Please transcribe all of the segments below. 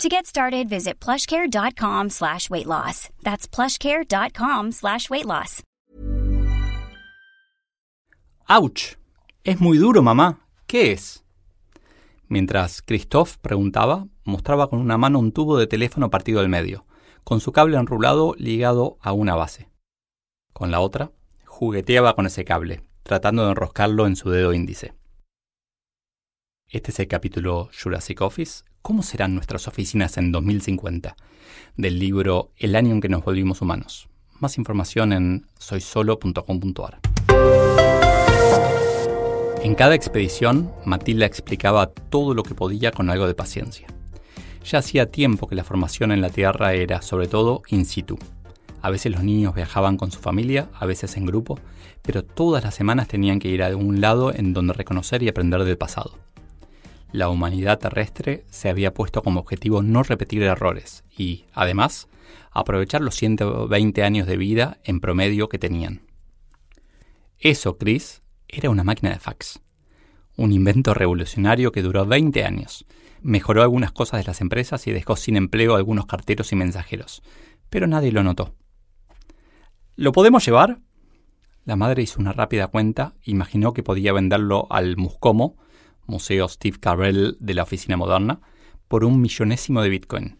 To get started, visit plushcare.com slash weight loss. That's plushcare.com slash weight loss. ¡Auch! Es muy duro, mamá. ¿Qué es? Mientras Christoph preguntaba, mostraba con una mano un tubo de teléfono partido al medio, con su cable enrulado ligado a una base. Con la otra, jugueteaba con ese cable, tratando de enroscarlo en su dedo índice. Este es el capítulo Jurassic Office. ¿Cómo serán nuestras oficinas en 2050? Del libro El año en que nos volvimos humanos. Más información en soysolo.com.ar. En cada expedición, Matilda explicaba todo lo que podía con algo de paciencia. Ya hacía tiempo que la formación en la Tierra era, sobre todo, in situ. A veces los niños viajaban con su familia, a veces en grupo, pero todas las semanas tenían que ir a algún lado en donde reconocer y aprender del pasado. La humanidad terrestre se había puesto como objetivo no repetir errores y, además, aprovechar los 120 años de vida en promedio que tenían. Eso, Chris, era una máquina de fax. Un invento revolucionario que duró 20 años. Mejoró algunas cosas de las empresas y dejó sin empleo a algunos carteros y mensajeros, pero nadie lo notó. ¿Lo podemos llevar? La madre hizo una rápida cuenta, imaginó que podía venderlo al Muscomo, Museo Steve Carell de la Oficina Moderna, por un millonésimo de Bitcoin.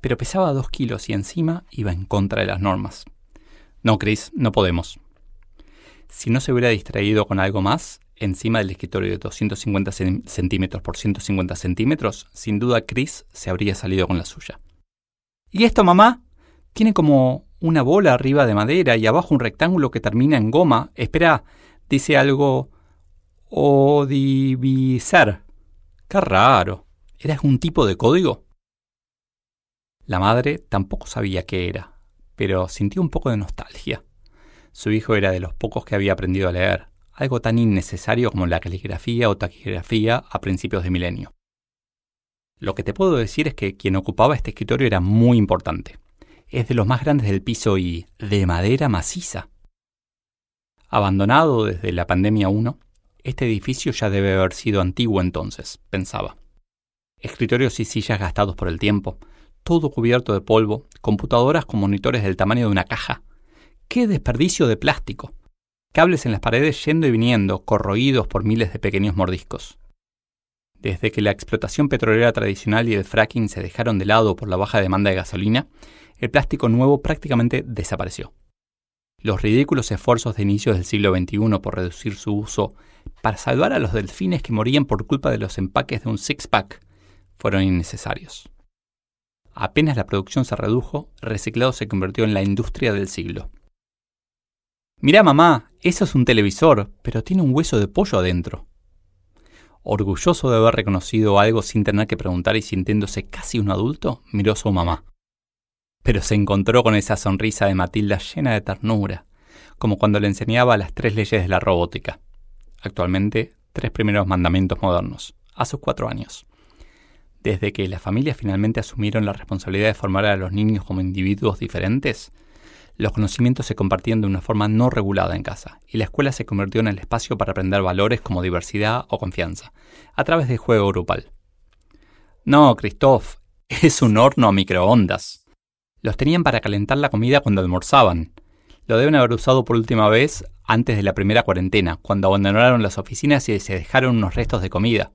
Pero pesaba dos kilos y encima iba en contra de las normas. No, Chris, no podemos. Si no se hubiera distraído con algo más, encima del escritorio de 250 centímetros por 150 centímetros, sin duda Chris se habría salido con la suya. ¿Y esto, mamá? Tiene como una bola arriba de madera y abajo un rectángulo que termina en goma. Espera, dice algo Odivisar. Qué raro. ¿Era un tipo de código? La madre tampoco sabía qué era, pero sintió un poco de nostalgia. Su hijo era de los pocos que había aprendido a leer, algo tan innecesario como la caligrafía o taquigrafía a principios de milenio. Lo que te puedo decir es que quien ocupaba este escritorio era muy importante es de los más grandes del piso y de madera maciza. Abandonado desde la pandemia 1, este edificio ya debe haber sido antiguo entonces, pensaba. Escritorios y sillas gastados por el tiempo, todo cubierto de polvo, computadoras con monitores del tamaño de una caja. ¡Qué desperdicio de plástico! Cables en las paredes yendo y viniendo, corroídos por miles de pequeños mordiscos. Desde que la explotación petrolera tradicional y el fracking se dejaron de lado por la baja demanda de gasolina, el plástico nuevo prácticamente desapareció. Los ridículos esfuerzos de inicios del siglo XXI por reducir su uso para salvar a los delfines que morían por culpa de los empaques de un six-pack fueron innecesarios. Apenas la producción se redujo, reciclado se convirtió en la industria del siglo. Mirá mamá, eso es un televisor, pero tiene un hueso de pollo adentro. Orgulloso de haber reconocido algo sin tener que preguntar y sintiéndose casi un adulto, miró a su mamá pero se encontró con esa sonrisa de Matilda llena de ternura, como cuando le enseñaba las tres leyes de la robótica. Actualmente, tres primeros mandamientos modernos, a sus cuatro años. Desde que las familias finalmente asumieron la responsabilidad de formar a los niños como individuos diferentes, los conocimientos se compartían de una forma no regulada en casa, y la escuela se convirtió en el espacio para aprender valores como diversidad o confianza, a través del juego grupal. No, Christoph, es un horno a microondas. Los tenían para calentar la comida cuando almorzaban. Lo deben haber usado por última vez antes de la primera cuarentena, cuando abandonaron las oficinas y se dejaron unos restos de comida.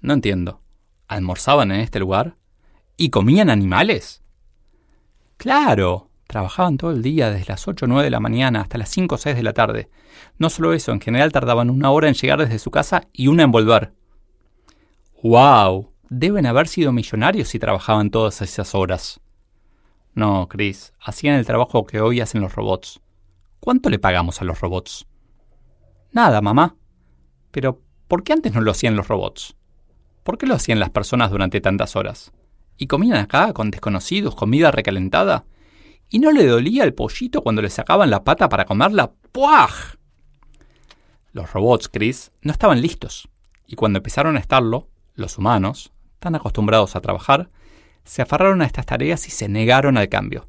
No entiendo. ¿Almorzaban en este lugar? ¿Y comían animales? Claro, trabajaban todo el día desde las 8 o 9 de la mañana hasta las 5 o 6 de la tarde. No solo eso, en general tardaban una hora en llegar desde su casa y una en volver. ¡Wow! Deben haber sido millonarios si trabajaban todas esas horas. No, Chris, hacían el trabajo que hoy hacen los robots. ¿Cuánto le pagamos a los robots? Nada, mamá. Pero, ¿por qué antes no lo hacían los robots? ¿Por qué lo hacían las personas durante tantas horas? ¿Y comían acá con desconocidos comida recalentada? ¿Y no le dolía el pollito cuando le sacaban la pata para comerla? ¡Puaj! Los robots, Chris, no estaban listos. Y cuando empezaron a estarlo, los humanos, tan acostumbrados a trabajar, se aferraron a estas tareas y se negaron al cambio.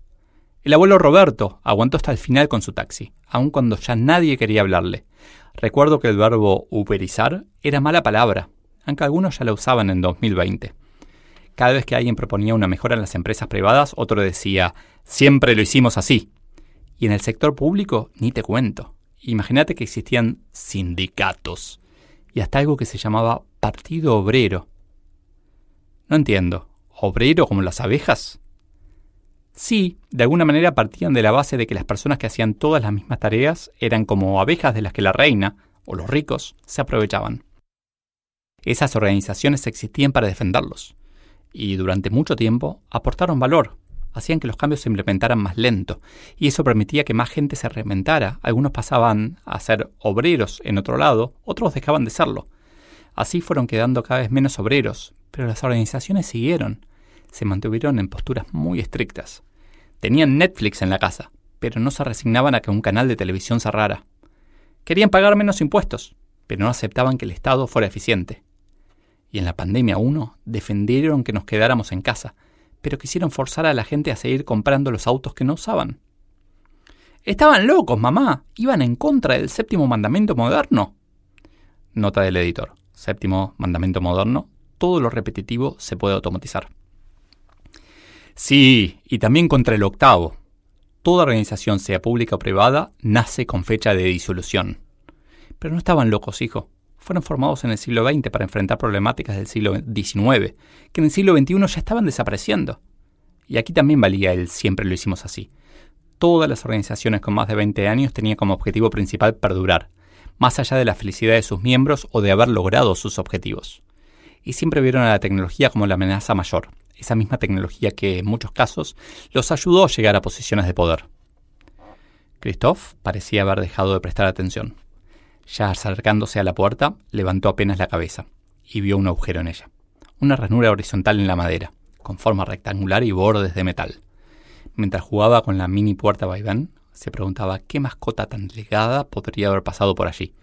El abuelo Roberto aguantó hasta el final con su taxi, aun cuando ya nadie quería hablarle. Recuerdo que el verbo uberizar era mala palabra, aunque algunos ya la usaban en 2020. Cada vez que alguien proponía una mejora en las empresas privadas, otro decía, siempre lo hicimos así. Y en el sector público, ni te cuento. Imagínate que existían sindicatos y hasta algo que se llamaba Partido Obrero. No entiendo. ¿Obrero como las abejas? Sí, de alguna manera partían de la base de que las personas que hacían todas las mismas tareas eran como abejas de las que la reina, o los ricos, se aprovechaban. Esas organizaciones existían para defenderlos, y durante mucho tiempo aportaron valor, hacían que los cambios se implementaran más lento, y eso permitía que más gente se reinventara. Algunos pasaban a ser obreros en otro lado, otros dejaban de serlo. Así fueron quedando cada vez menos obreros, pero las organizaciones siguieron, se mantuvieron en posturas muy estrictas. Tenían Netflix en la casa, pero no se resignaban a que un canal de televisión cerrara. Querían pagar menos impuestos, pero no aceptaban que el Estado fuera eficiente. Y en la pandemia 1 defendieron que nos quedáramos en casa, pero quisieron forzar a la gente a seguir comprando los autos que no usaban. Estaban locos, mamá. Iban en contra del séptimo mandamiento moderno. Nota del editor. Séptimo mandamiento moderno. Todo lo repetitivo se puede automatizar. Sí, y también contra el octavo. Toda organización, sea pública o privada, nace con fecha de disolución. Pero no estaban locos, hijo. Fueron formados en el siglo XX para enfrentar problemáticas del siglo XIX, que en el siglo XXI ya estaban desapareciendo. Y aquí también valía el siempre lo hicimos así. Todas las organizaciones con más de 20 años tenían como objetivo principal perdurar, más allá de la felicidad de sus miembros o de haber logrado sus objetivos. Y siempre vieron a la tecnología como la amenaza mayor, esa misma tecnología que en muchos casos los ayudó a llegar a posiciones de poder. Christoph parecía haber dejado de prestar atención. Ya acercándose a la puerta, levantó apenas la cabeza y vio un agujero en ella. Una ranura horizontal en la madera, con forma rectangular y bordes de metal. Mientras jugaba con la mini puerta vaivén, se preguntaba qué mascota tan delgada podría haber pasado por allí.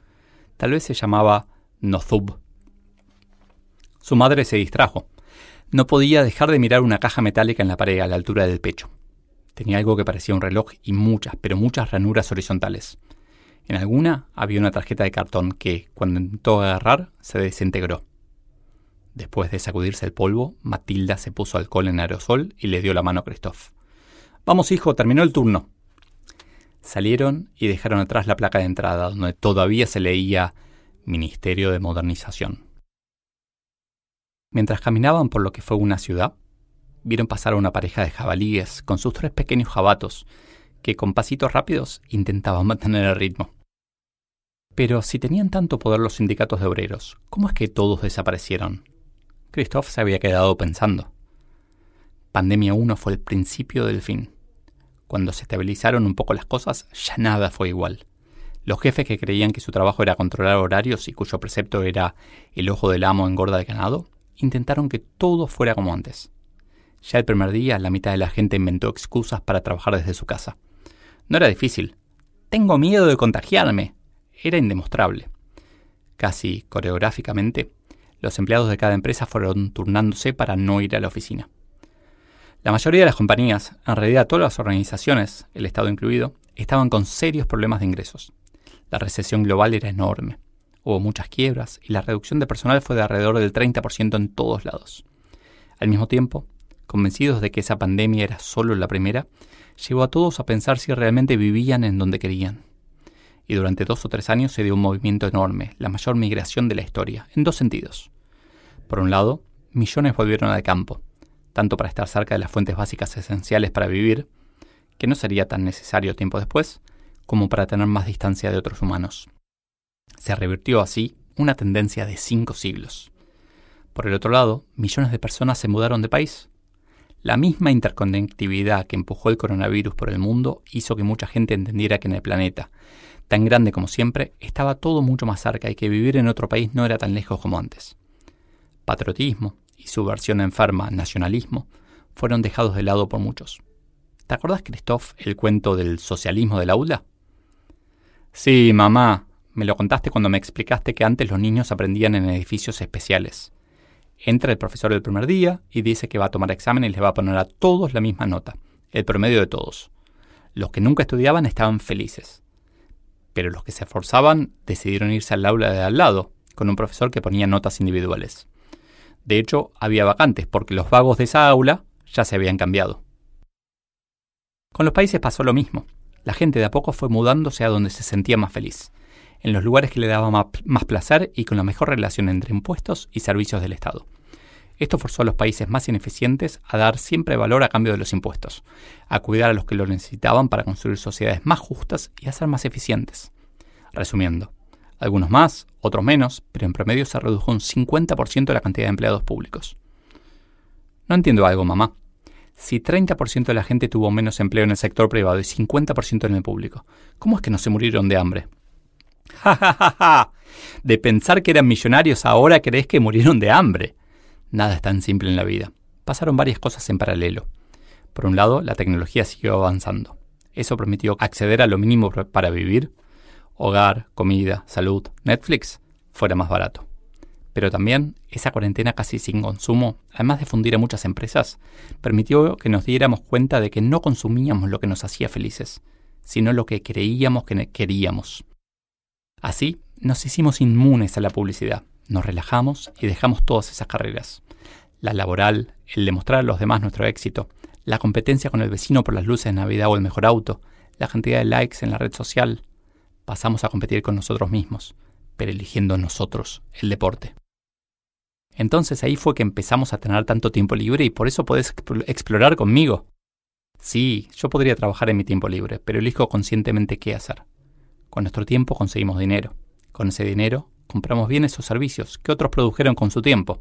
Tal vez se llamaba Nozub. Su madre se distrajo no podía dejar de mirar una caja metálica en la pared a la altura del pecho. Tenía algo que parecía un reloj y muchas, pero muchas ranuras horizontales. En alguna había una tarjeta de cartón que, cuando intentó agarrar, se desintegró. Después de sacudirse el polvo, Matilda se puso alcohol en aerosol y le dio la mano a Christoph. Vamos, hijo, terminó el turno. Salieron y dejaron atrás la placa de entrada, donde todavía se leía Ministerio de Modernización. Mientras caminaban por lo que fue una ciudad, vieron pasar a una pareja de jabalíes con sus tres pequeños jabatos, que con pasitos rápidos intentaban mantener el ritmo. Pero si tenían tanto poder los sindicatos de obreros, ¿cómo es que todos desaparecieron? Christoph se había quedado pensando. Pandemia 1 fue el principio del fin. Cuando se estabilizaron un poco las cosas, ya nada fue igual. Los jefes que creían que su trabajo era controlar horarios y cuyo precepto era el ojo del amo engorda el ganado, intentaron que todo fuera como antes. Ya el primer día, la mitad de la gente inventó excusas para trabajar desde su casa. No era difícil. Tengo miedo de contagiarme. Era indemostrable. Casi coreográficamente, los empleados de cada empresa fueron turnándose para no ir a la oficina. La mayoría de las compañías, en realidad todas las organizaciones, el Estado incluido, estaban con serios problemas de ingresos. La recesión global era enorme. Hubo muchas quiebras y la reducción de personal fue de alrededor del 30% en todos lados. Al mismo tiempo, convencidos de que esa pandemia era solo la primera, llevó a todos a pensar si realmente vivían en donde querían. Y durante dos o tres años se dio un movimiento enorme, la mayor migración de la historia, en dos sentidos. Por un lado, millones volvieron al campo, tanto para estar cerca de las fuentes básicas esenciales para vivir, que no sería tan necesario tiempo después, como para tener más distancia de otros humanos. Se revirtió así una tendencia de cinco siglos. Por el otro lado, millones de personas se mudaron de país. La misma interconectividad que empujó el coronavirus por el mundo hizo que mucha gente entendiera que en el planeta, tan grande como siempre, estaba todo mucho más cerca y que vivir en otro país no era tan lejos como antes. Patriotismo y su versión enferma, nacionalismo, fueron dejados de lado por muchos. ¿Te acordás, Christoph, el cuento del socialismo del aula? Sí, mamá. Me lo contaste cuando me explicaste que antes los niños aprendían en edificios especiales. Entra el profesor el primer día y dice que va a tomar examen y les va a poner a todos la misma nota, el promedio de todos. Los que nunca estudiaban estaban felices. Pero los que se esforzaban decidieron irse al aula de al lado, con un profesor que ponía notas individuales. De hecho, había vacantes porque los vagos de esa aula ya se habían cambiado. Con los países pasó lo mismo. La gente de a poco fue mudándose a donde se sentía más feliz, en los lugares que le daban más, placer y con la mejor relación entre impuestos y servicios del Estado. Esto forzó a los países más ineficientes a dar siempre valor a cambio de los impuestos, a cuidar a los que lo necesitaban para construir sociedades más justas y a ser más eficientes. Resumiendo, algunos más, otros menos, pero en promedio se redujo un 50% la cantidad de empleados públicos. No entiendo algo, mamá. Si 30% de la gente tuvo menos empleo en el sector privado y 50% en el público, ¿cómo es que no se murieron de hambre? ¡Ja, ja, ja, ja! De pensar que eran millonarios ahora crees que murieron de hambre. Nada es tan simple en la vida. Pasaron varias cosas en paralelo. Por un lado, la tecnología siguió avanzando. Eso permitió acceder a lo mínimo para vivir, hogar, comida, salud, Netflix, fuera más barato. Pero también esa cuarentena casi sin consumo, además de fundir a muchas empresas, permitió que nos diéramos cuenta de que no consumíamos lo que nos hacía felices, sino lo que creíamos que queríamos. Así, nos hicimos inmunes a la publicidad, nos relajamos y dejamos todas esas carreras. La laboral, el demostrar a los demás nuestro éxito, la competencia con el vecino por las luces de Navidad o el mejor auto, la cantidad de likes en la red social. Pasamos a competir con nosotros mismos, pero eligiendo nosotros el deporte. Entonces ahí fue que empezamos a tener tanto tiempo libre y por eso podés explorar conmigo. Sí, yo podría trabajar en mi tiempo libre, pero elijo conscientemente qué hacer. Con nuestro tiempo conseguimos dinero. Con ese dinero compramos bienes o servicios que otros produjeron con su tiempo.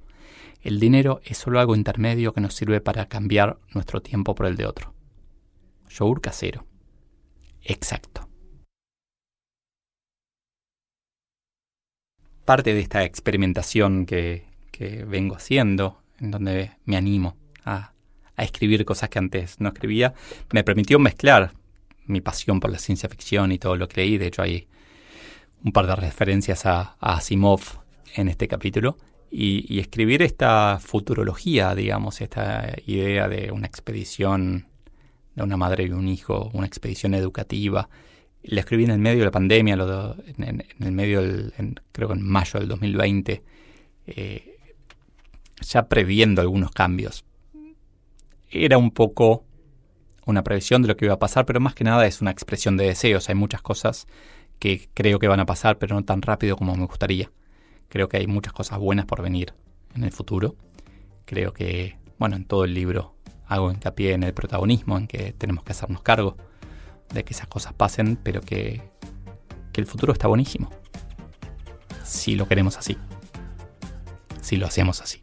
El dinero es solo algo intermedio que nos sirve para cambiar nuestro tiempo por el de otro. Yogur casero. Exacto. Parte de esta experimentación que, que vengo haciendo, en donde me animo a, escribir cosas que antes no escribía, me permitió mezclar mi pasión por la ciencia ficción y todo lo que leí. De hecho, hay un par de referencias a, Asimov en este capítulo. Y, escribir esta futurología, digamos, esta idea de una expedición de una madre y un hijo, una expedición educativa. La escribí en el medio de la pandemia, en, el medio, del, creo que en mayo del 2020. Eh, ya previendo algunos cambios. Era un poco una previsión de lo que iba a pasar, pero más que nada es una expresión de deseos. Hay muchas cosas que creo que van a pasar, pero no tan rápido como me gustaría. Creo que hay muchas cosas buenas por venir en el futuro. Creo que, bueno, en todo el libro hago hincapié en el protagonismo, en que tenemos que hacernos cargo de que esas cosas pasen, pero que, que el futuro está buenísimo. Si lo queremos así. Si lo hacemos así.